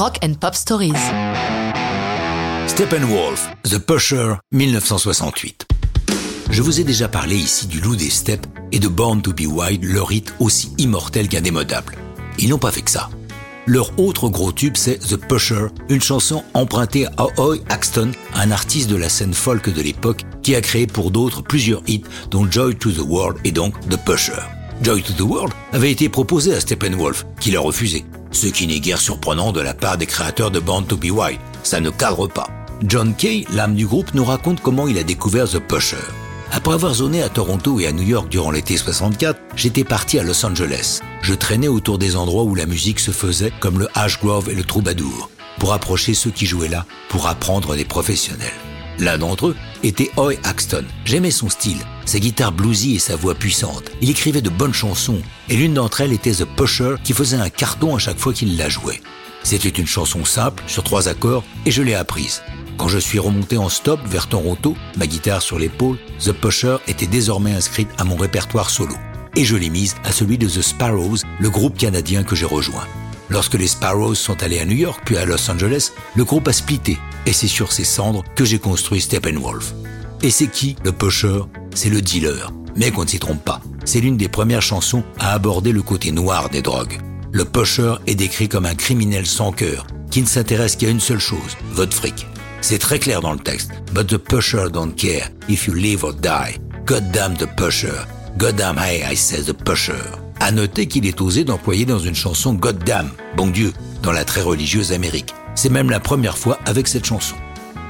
Rock and Pop Stories. Steppenwolf, The Pusher, 1968. Je vous ai déjà parlé ici du loup des steppes et de Born to be Wild, leur hit aussi immortel qu'indémodable. Ils n'ont pas fait que ça. Leur autre gros tube, c'est The Pusher, une chanson empruntée à Hoy Axton, un artiste de la scène folk de l'époque qui a créé pour d'autres plusieurs hits, dont Joy to the World et donc The Pusher. Joy to the World avait été proposé à Steppenwolf, qui l'a refusé. Ce qui n'est guère surprenant de la part des créateurs de Born to be Wild. Ça ne cadre pas. John Kay, l'âme du groupe, nous raconte comment il a découvert The Pusher. Après avoir zoné à Toronto et à New York durant l'été 64, j'étais parti à Los Angeles. Je traînais autour des endroits où la musique se faisait, comme le Ash Grove et le Troubadour, pour approcher ceux qui jouaient là, pour apprendre des professionnels. L'un d'entre eux était Hoy Axton. J'aimais son style, sa guitare bluesy et sa voix puissante. Il écrivait de bonnes chansons, et l'une d'entre elles était The Pusher qui faisait un carton à chaque fois qu'il la jouait. C'était une chanson simple, sur trois accords, et je l'ai apprise. Quand je suis remonté en stop vers Toronto, ma guitare sur l'épaule, The Pusher était désormais inscrite à mon répertoire solo. Et je l'ai mise à celui de The Sparrows, le groupe canadien que j'ai rejoint. Lorsque les Sparrows sont allés à New York puis à Los Angeles, le groupe a splitté et c'est sur ses cendres que j'ai construit Steppenwolf. Et c'est qui le pusher C'est le dealer. Mais qu'on ne s'y trompe pas. C'est l'une des premières chansons à aborder le côté noir des drogues. Le pusher est décrit comme un criminel sans cœur qui ne s'intéresse qu'à une seule chose, votre fric. C'est très clair dans le texte. But the pusher don't care if you live or die. God damn the pusher. God damn hey, I say the pusher. À noter qu'il est osé d'employer dans une chanson God damn, bon Dieu, dans la très religieuse Amérique. C'est même la première fois avec cette chanson.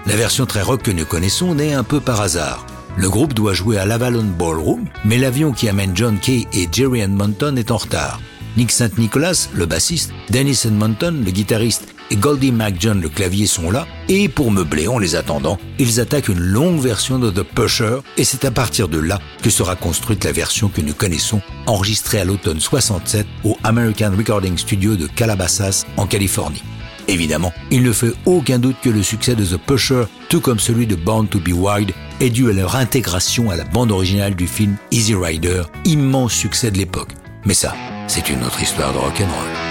La version très rock que nous connaissons naît un peu par hasard. Le groupe doit jouer à l'Avalon Ballroom, mais l'avion qui amène John Kay et Jerry Edmonton est en retard. Nick St. Nicholas, le bassiste, Dennis Edmonton, le guitariste, et Goldie McJohn, le clavier, sont là, et pour meubler en les attendant, ils attaquent une longue version de The Pusher, et c'est à partir de là que sera construite la version que nous connaissons, enregistrée à l'automne 67 au American Recording Studio de Calabasas, en Californie. Évidemment, il ne fait aucun doute que le succès de The Pusher, tout comme celui de Born to be Wild, est dû à leur intégration à la bande originale du film Easy Rider, immense succès de l'époque. Mais ça, c'est une autre histoire de rock'n'roll.